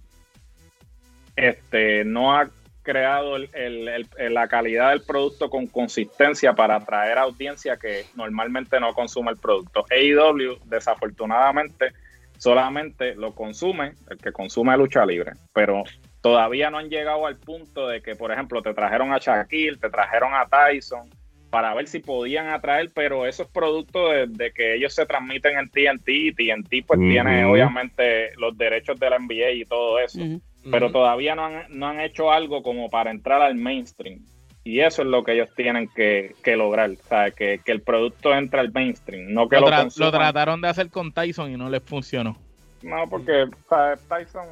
este, no ha creado la calidad del producto con consistencia para atraer audiencia que normalmente no consume el producto. AEW, desafortunadamente, solamente lo consume el que consume lucha libre, pero todavía no han llegado al punto de que, por ejemplo, te trajeron a Shaquille, te trajeron a Tyson, para ver si podían atraer, pero eso es producto de, que ellos se transmiten en TNT y TNT pues tiene obviamente los derechos de la NBA y todo eso, pero todavía no han, no han hecho algo como para entrar al mainstream. Y eso es lo que ellos tienen que, lograr, o sea, que, el producto entre al mainstream, no que lo, lo, trataron de hacer con Tyson y no les funcionó. No, porque Tyson,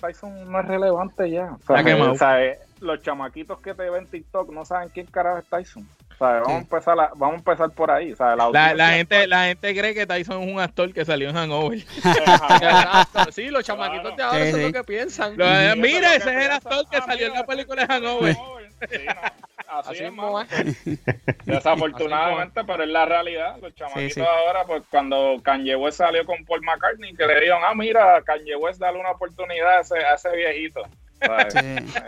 Tyson no es relevante ya. O sea, los chamaquitos que te ven TikTok no saben quién carajo es Tyson. Vamos, a empezar vamos a empezar por ahí. La, gente, la gente cree que Tyson es un actor que salió en Hangover. [laughs] sí, los chamaquitos de ahora son lo que piensan. mira, ese es el actor que salió en la película de Hangover. así, es, [laughs] Desafortunadamente, pero es la realidad. Los chamaquitos ahora, pues cuando Kanye West salió con Paul McCartney, que le dijeron, ah, mira, Kanye West, dale una oportunidad a ese, a ese viejito.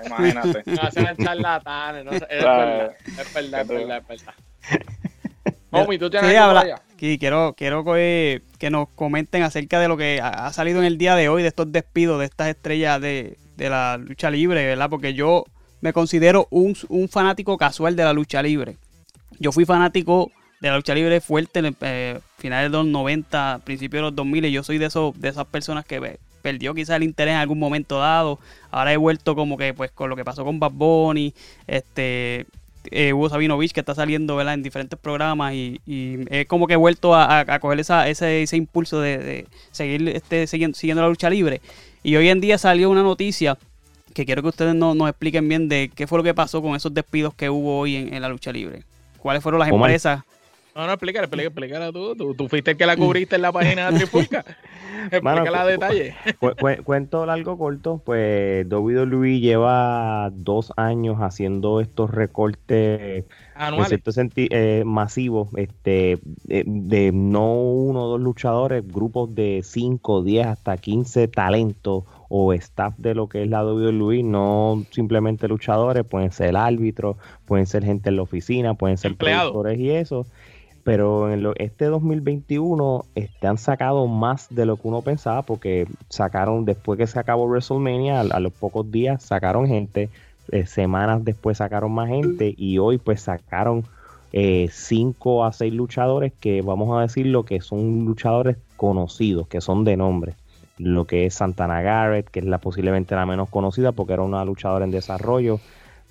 Imagínate. No hacen charlatanes. No, es, verdad, es verdad, es verdad, es verdad. Mami, tú tienes sí, habla, quiero, quiero que, que, nos comenten acerca de lo que ha, salido en el día de hoy, de estos despidos de estas estrellas de, de la lucha libre, ¿verdad? Porque yo me considero un, un, fanático casual de la lucha libre. Yo fui fanático de la lucha libre fuerte en el, eh, finales de los 90, principios de los 2000, y yo soy de, esos, de esas personas que perdió quizás el interés en algún momento dado. Ahora he vuelto como que pues con lo que pasó con Bad Bunny, este eh, Hugo Sabinovich que está saliendo en diferentes programas y, he como que he vuelto a, coger esa, ese, ese impulso de, seguir este, siguiendo, siguiendo la lucha libre. Y hoy en día salió una noticia que quiero que ustedes nos, expliquen bien de qué fue lo que pasó con esos despidos que hubo hoy en, la lucha libre. ¿Cuáles fueron las empresas? No, no, explícala, explícala tú. tú. Tú fuiste el que la cubriste en la [laughs] página de Trifulca. [laughs] explícala a detalle. cuento largo corto, pues WWE lleva dos años haciendo estos recortes en cierto eh, masivos este, de, no uno o dos luchadores, grupos de 5, 10 hasta 15 talentos o staff de lo que es la WWE, no simplemente luchadores, pueden ser árbitros, pueden ser gente en la oficina, pueden ser productores y eso pero en lo, este 2021 este, han sacado más de lo que uno pensaba porque sacaron, después que se acabó WrestleMania, a, los pocos días sacaron gente, eh, semanas después sacaron más gente y hoy pues sacaron 5 eh, a 6 luchadores que vamos a decir lo que son luchadores conocidos, que son de nombre. Lo que es Santana Garrett, que es la posiblemente la menos conocida porque era una luchadora en desarrollo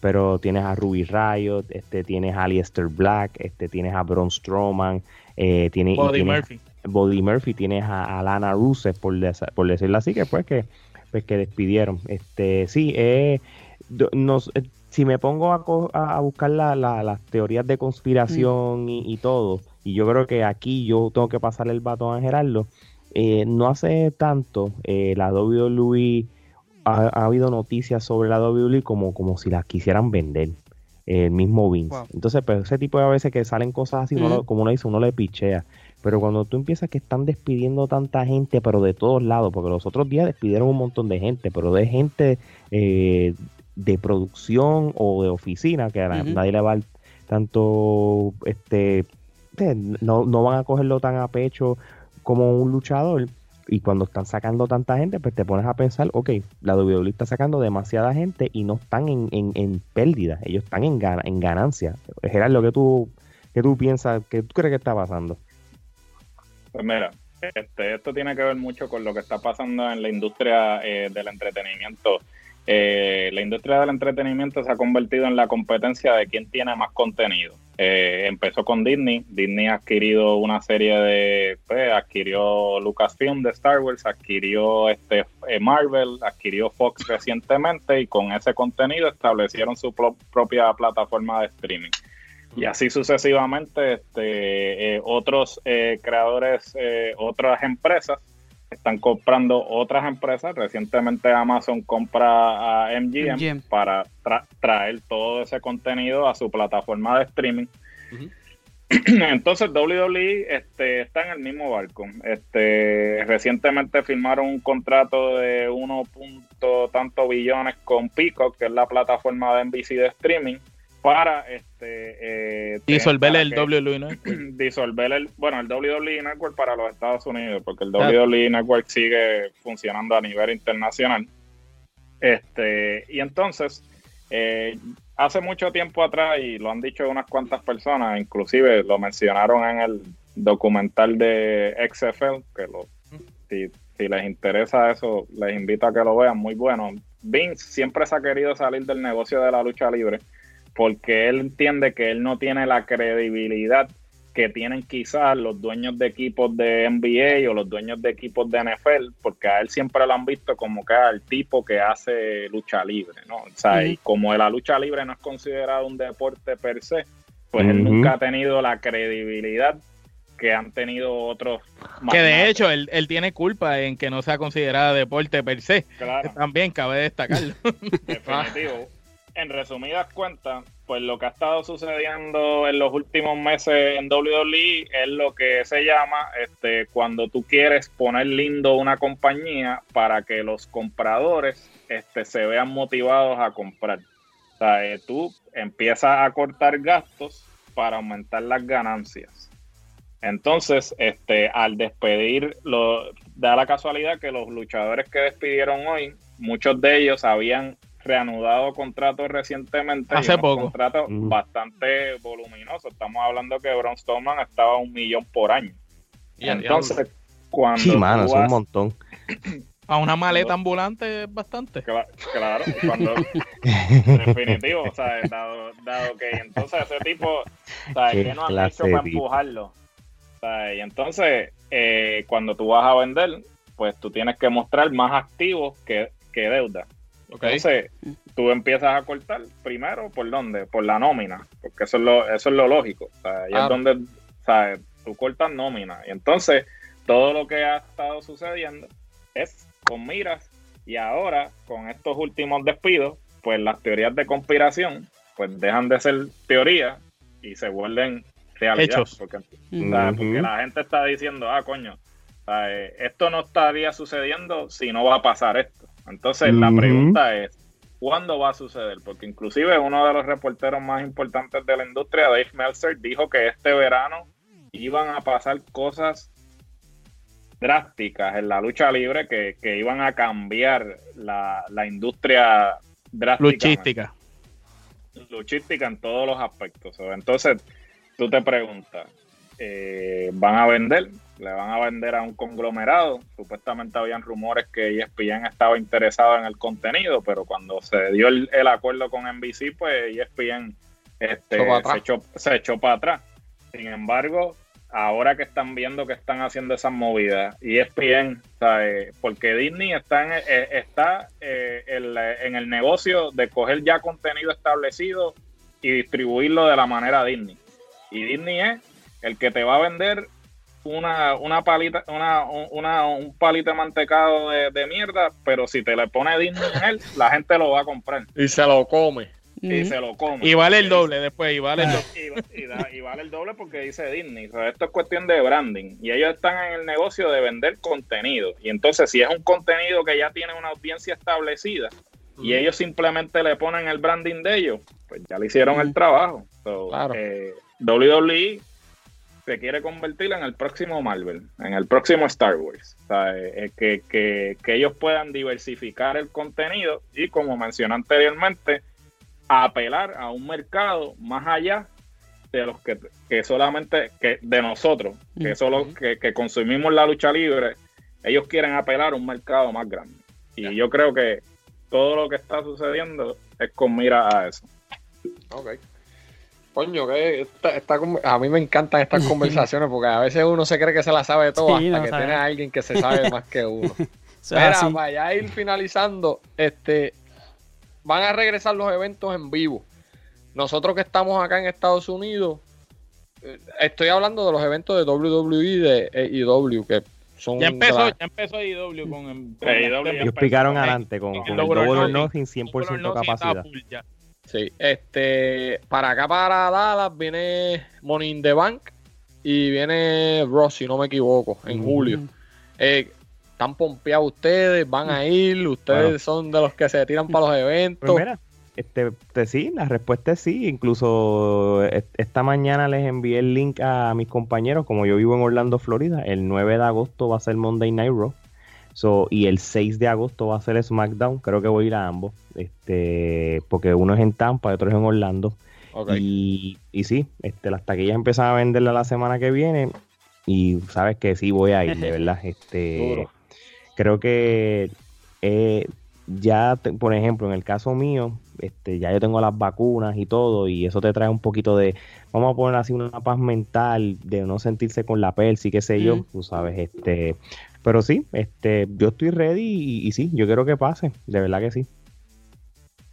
pero tienes a Ruby Riot, este, tienes a Alistair Black, este, tienes a Braun Strowman, eh, tienes, Body Murphy. Body Murphy, tienes a, Lana Rusev, por, por decirlo así, que pues que, pues que despidieron. Este, sí, eh, nos, eh, si me pongo a, a buscar la, las teorías de conspiración mm. y, todo, y yo creo que aquí yo tengo que pasarle el batón a Gerardo, eh, no hace tanto eh, la WWE ha, habido noticias sobre la WWE como, como si las quisieran vender. El mismo Vince. Entonces, pues ese tipo de a veces que salen cosas así, como uno dice, uno le pichea. Pero cuando tú empiezas que están despidiendo tanta gente, pero de todos lados, porque los otros días despidieron un montón de gente, pero de gente eh, de producción o de oficina, que a nadie le va tanto, este, no, no van a cogerlo tan a pecho como un luchador y cuando están sacando tanta gente, pues te pones a pensar, ok, la WWE está sacando demasiada gente y no están en, en, pérdida, ellos están en, en ganancia. Gerardo, ¿qué tú, qué tú piensas, qué tú crees que está pasando? Pues mira, este, esto tiene que ver mucho con lo que está pasando en la industria eh, del entretenimiento. Eh, la industria del entretenimiento se ha convertido en la competencia de quién tiene más contenido. Eh, empezó con Disney. Disney ha adquirido una serie de. Pues, adquirió Lucasfilm de Star Wars, adquirió este eh, Marvel, adquirió Fox recientemente y con ese contenido establecieron su propia plataforma de streaming. Y así sucesivamente, este, eh, otros creadores, otras empresas están comprando otras empresas. Recientemente Amazon compra a MGM, para traer todo ese contenido a su plataforma de streaming. [clears throat] Entonces WWE este, está en el mismo barco. Este, recientemente firmaron un contrato de 1. tanto billones con Peacock, que es la plataforma de NBC de streaming, para este eh, disolver el WWE Network. [clears throat] disolver el bueno el WWE Network para los Estados Unidos porque el WWE Network sigue funcionando a nivel internacional. Este y entonces eh, hace mucho tiempo atrás y lo han dicho unas cuantas personas inclusive lo mencionaron en el documental de XFL que lo si, si les interesa eso les invito a que lo vean muy bueno. Vince siempre se ha querido salir del negocio de la lucha libre porque él entiende que él no tiene la credibilidad que tienen quizás los dueños de equipos de NBA o los dueños de equipos de NFL, porque a él siempre lo han visto como que el tipo que hace lucha libre, ¿no? O sea, y como la lucha libre no es considerada un deporte per se, pues él nunca ha tenido la credibilidad que han tenido otros. Que de hecho él, tiene culpa en que no sea considerada deporte per se. También cabe destacarlo. Definitivo. [laughs] en resumidas cuentas, pues lo que ha estado sucediendo en los últimos meses en WWE es lo que se llama este cuando tú quieres poner lindo una compañía para que los compradores este, se vean motivados a comprar. O sea, eh, tú empiezas a cortar gastos para aumentar las ganancias. Entonces, este, al despedir, da la casualidad que los luchadores que despidieron hoy, muchos de ellos habían reanudado contratos recientemente. Hace poco. Contratos bastante voluminosos. Estamos hablando que Braun Strowman estaba a un millón por año. Y entonces, cuando. Sí, mano, es un montón. [clears throat] A una maleta ambulante es bastante. Claro, cuando. [laughs] [laughs] definitivo, o sea, dado, dado, que entonces ese tipo, o sea, que no han hecho para empujarlo? y entonces, eh, cuando tú vas a vender, pues tú tienes que mostrar más activos que, que deuda. Entonces, tú empiezas a cortar primero por dónde? Por la nómina, porque eso es lo, eso es lo lógico. O sea, ahí es donde ¿sabes? tú cortas nómina. Y entonces, todo lo que ha estado sucediendo es con miras. Y ahora, con estos últimos despidos, pues las teorías de conspiración, pues dejan de ser teorías y se vuelven realidad. Hechos. Porque, porque la gente está diciendo, ah, coño, esto no estaría sucediendo si no va a pasar esto. Entonces la pregunta es, ¿cuándo va a suceder? Porque inclusive uno de los reporteros más importantes de la industria, Dave Meltzer, dijo que este verano iban a pasar cosas drásticas en la lucha libre que, iban a cambiar la, industria drástica. Luchística. Luchística en todos los aspectos. Entonces, tú te preguntas, eh, ¿van a vender? Le van a vender a un conglomerado. Supuestamente habían rumores que ESPN estaba interesado en el contenido, pero cuando se dio el, acuerdo con NBC, pues ESPN este, se, echó, se echó para atrás. Sin embargo, ahora que están viendo que están haciendo esas movidas, ESPN, ¿sabes? porque Disney está, en, eh, está eh, en el negocio de coger ya contenido establecido y distribuirlo de la manera Disney. Y Disney es el que te va a vender una, una palita, una, una, un palito de mantecado de, mierda, pero si te le pone Disney en él, la gente lo va a comprar. Y se lo come. Y se lo come. Y vale el doble después, y vale el doble. Y, vale el doble porque dice Disney. esto es cuestión de branding. Y ellos están en el negocio de vender contenido. Y entonces, si es un contenido que ya tiene una audiencia establecida, y ellos simplemente le ponen el branding de ellos, pues ya le hicieron el trabajo. claro. Eh, WWE se quiere convertir en el próximo Marvel, en el próximo Star Wars. Eh, eh, que, ellos puedan diversificar el contenido y, como mencioné anteriormente, apelar a un mercado más allá de los que, solamente que de nosotros, que solo que, consumimos la lucha libre, ellos quieren apelar a un mercado más grande. Y yo creo que todo lo que está sucediendo es con mira a eso. Okay. Coño, que a mí me encantan estas [laughs] conversaciones porque a veces uno se cree que se la sabe todo hasta que tiene a alguien que se sabe más que uno. [laughs] Mira, para ya ir finalizando, este, van a regresar los eventos en vivo. Nosotros que estamos acá en Estados Unidos, eh, estoy hablando de los eventos de WWE y de EW, que son... Ya empezó, ya empezó EW con... con Ellos picaron adelante con, con, el Double Nothing 100% capacidad. Sí, este, para acá, para Dallas, viene Money in the Bank y viene Ross, si no me equivoco, en julio. Eh, ¿Están pompeados ustedes? ¿Van a ir? ¿Ustedes son de los que se tiran para los eventos? Pues mira, este, pues sí, la respuesta es sí. Incluso esta mañana les envié el link a mis compañeros, como yo vivo en Orlando, Florida. El 9 de agosto va a ser Monday Night Raw. So, y el 6 de agosto va a ser SmackDown. Creo que voy a ir a ambos. Este, porque uno es en Tampa y otro es en Orlando. Y, y sí, este, las taquillas empiezan a venderla la semana que viene. Y sabes que sí voy a ir, de verdad. [laughs] Este, creo que eh, ya, por ejemplo, en el caso mío, este, ya yo tengo las vacunas y todo, y eso te trae un poquito de, vamos a poner así una paz mental, de no sentirse con la persi, qué sé yo, tú sabes, este, pero sí, este, yo estoy ready y, sí, yo quiero que pase, de verdad que sí.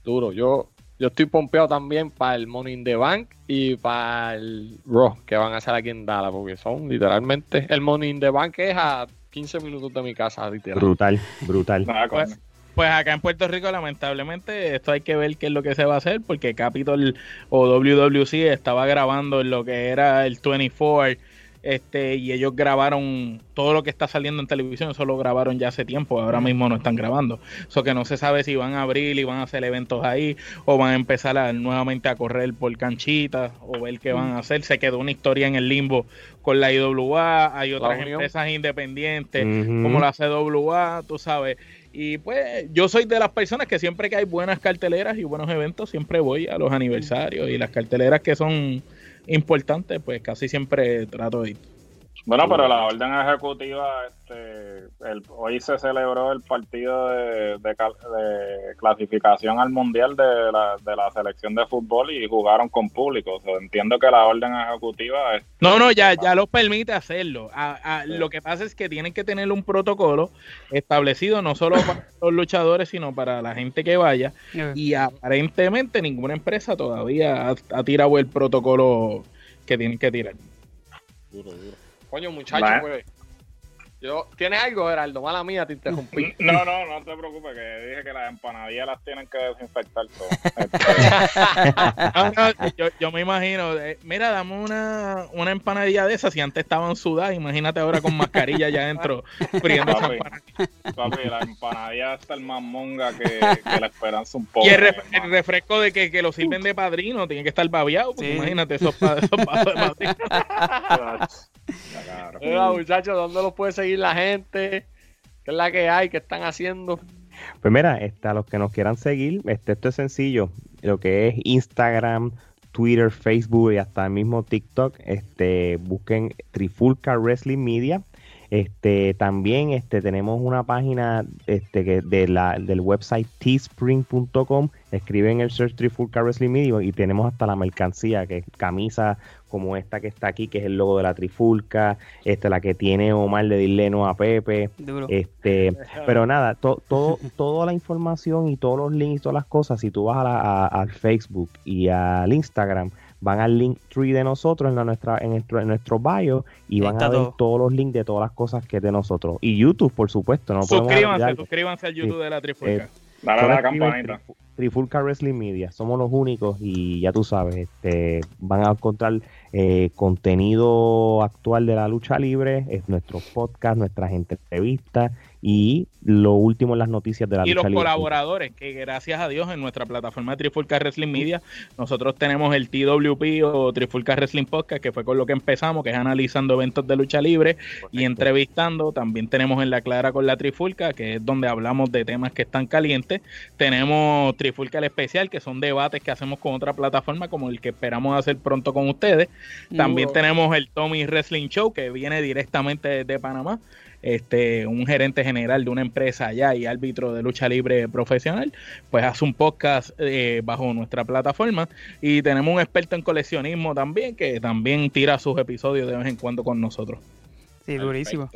Duro, yo yo estoy pompeado también para el Money in the Bank y para el Raw que van a hacer aquí en Dallas, porque son literalmente. El Money in the Bank es a 15 minutos de mi casa, literal. Brutal, brutal. Pues, pues, acá en Puerto Rico, lamentablemente, esto hay que ver qué es lo que se va a hacer, porque Capitol o WWC estaba grabando en lo que era el 24 este, y ellos grabaron todo lo que está saliendo en televisión, eso lo grabaron ya hace tiempo, ahora mismo no están grabando. Eso que no se sabe si van a abrir y van a hacer eventos ahí, o van a empezar a, nuevamente a correr por canchitas, o ver qué van a hacer. Se quedó una historia en el limbo con la IWA, hay otras empresas independientes, como la CWA, tú sabes. Y pues yo soy de las personas que siempre que hay buenas carteleras y buenos eventos, siempre voy a los aniversarios y las carteleras que son importante, pues casi siempre trato de. Bueno, pero la orden ejecutiva, este, el, hoy se celebró el partido de, clasificación al mundial de la, de la, selección de fútbol y jugaron con público. entiendo que la orden ejecutiva. Es, no, no, ya, ya lo permite hacerlo. Lo que pasa es que tienen que tener un protocolo establecido no solo para [laughs] los luchadores, sino para la gente que vaya. Y aparentemente ninguna empresa todavía ha, ha tirado el protocolo que tienen que tirar. Duro, duro. Coño, muchacho, pues. Yo, ¿Tienes algo, Geraldo? Mala mía, te interrumpí. [laughs] No, no, no te preocupes, que dije que las empanadillas las tienen que desinfectar todo. [laughs] yo, yo, me imagino, eh, mira, dame una, una empanadilla de esas, si antes estaban sudadas, imagínate ahora con mascarilla allá adentro, [laughs] friendo papi, papi, la empanadilla está el más monga que, que la esperanza un poco. Y el, refresco de que, que, lo sirven de padrino, tiene que estar babeado, porque imagínate esos, esos de padrino. Hola, muchachos, ¿dónde los puede seguir la gente? ¿Qué es la que hay? ¿Qué están haciendo? Pues mira, este, a los que nos quieran seguir, este, esto es sencillo. Lo que es Instagram, Twitter, Facebook y hasta el mismo TikTok, este, busquen Trifulca Wrestling Media. Este, también este, tenemos una página este, que de la, del website teespring.com. Escriben el search Trifulca Wrestling Media y tenemos hasta la mercancía, que es camisa como esta que está aquí, que es el logo de la Trifulca, este, la que tiene Omar de Dileno a Pepe. Este, pero nada, todo, [laughs] toda la información y todos los links y todas las cosas, si tú vas a al Facebook y al Instagram, van al link tree de nosotros en, nuestra, en, nuestro, en nuestro bio y van a ver todos los links de todas las cosas que es de nosotros. Y YouTube, por supuesto. No suscríbanse, suscríbanse al YouTube de la Trifulca. Eh, Dale a la campanita. Trifulca Wrestling Media, somos los únicos y ya tú sabes, este, van a encontrar eh, contenido actual de la lucha libre, es nuestro podcast, nuestras entrevistas y lo último en las noticias de la y los colaboradores que gracias a Dios en nuestra plataforma Trifulca Wrestling Media nosotros tenemos el TWP o Trifulca Wrestling Podcast que fue con lo que empezamos que es analizando eventos de lucha libre y entrevistando. También tenemos en la clara con la Trifulca que es donde hablamos de temas que están calientes. Tenemos Trifulca el especial que son debates que hacemos con otra plataforma como el que esperamos hacer pronto con ustedes. También tenemos el Tommy Wrestling Show que viene directamente desde Panamá este, un gerente general de una empresa allá y árbitro de lucha libre profesional, pues hace un podcast eh, bajo nuestra plataforma. Y tenemos un experto en coleccionismo también, que también tira sus episodios de vez en cuando con nosotros. Sí, durísimo.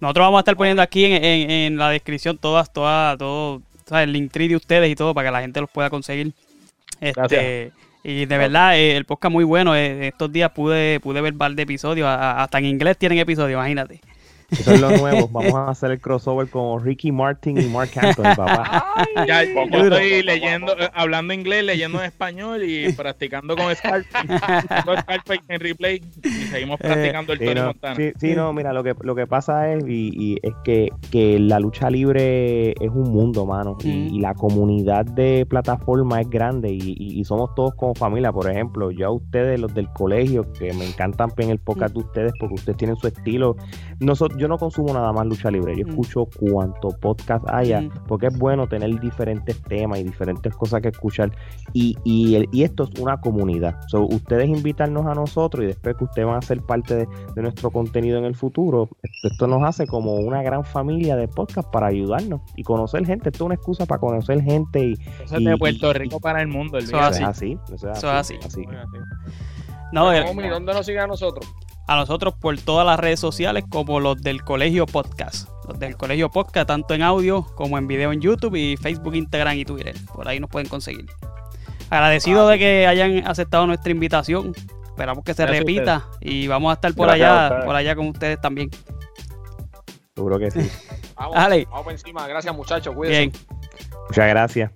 Nosotros vamos a estar poniendo aquí en, la descripción todas, todas, todo, el link tree de ustedes y todo para que la gente los pueda conseguir. Este, y de verdad, eh, el podcast muy bueno. Eh, estos días pude, pude ver un par de episodios. hasta en inglés tienen episodios, imagínate. Eso es lo nuevo. Vamos a hacer el crossover con Ricky Martin y Mark Anthony, papá. Ya, yo estoy leyendo, eh, hablando inglés, leyendo en español y [laughs] practicando con Scarface, en replay y seguimos eh, practicando el Tony no, Montana. Sí, no, mira, lo que, lo que pasa es, y, es que, que, la lucha libre es un mundo, mano, y, la comunidad de plataforma es grande y, somos todos como familia. Por ejemplo, yo a ustedes, los del colegio, que me encantan en el podcast de ustedes porque ustedes tienen su estilo. Nosotros yo no consumo nada más lucha libre, yo mm. escucho cuanto podcast haya, mm. porque es bueno tener diferentes temas y diferentes cosas que escuchar. Y, y, y esto es una comunidad. So, ustedes invitarnos a nosotros y después que ustedes van a ser parte de, nuestro contenido en el futuro, esto, nos hace como una gran familia de podcast para ayudarnos y conocer gente. Esto es una excusa para conocer gente. Y, eso es de Puerto Rico para el mundo. El eso, es así. Eso es así. así. No, ¿Dónde nos sigue a nosotros? a nosotros por todas las redes sociales como los del Colegio Podcast. Los del Colegio Podcast, tanto en audio como en video en YouTube y Facebook, Instagram y Twitter. Por ahí nos pueden conseguir. Agradecido de que hayan aceptado nuestra invitación. Esperamos que se repita y vamos a estar por allá, por allá con ustedes también. Seguro que sí. [laughs] vamos, vamos por encima. Gracias, muchachos. Cuídense. Bien. Muchas gracias.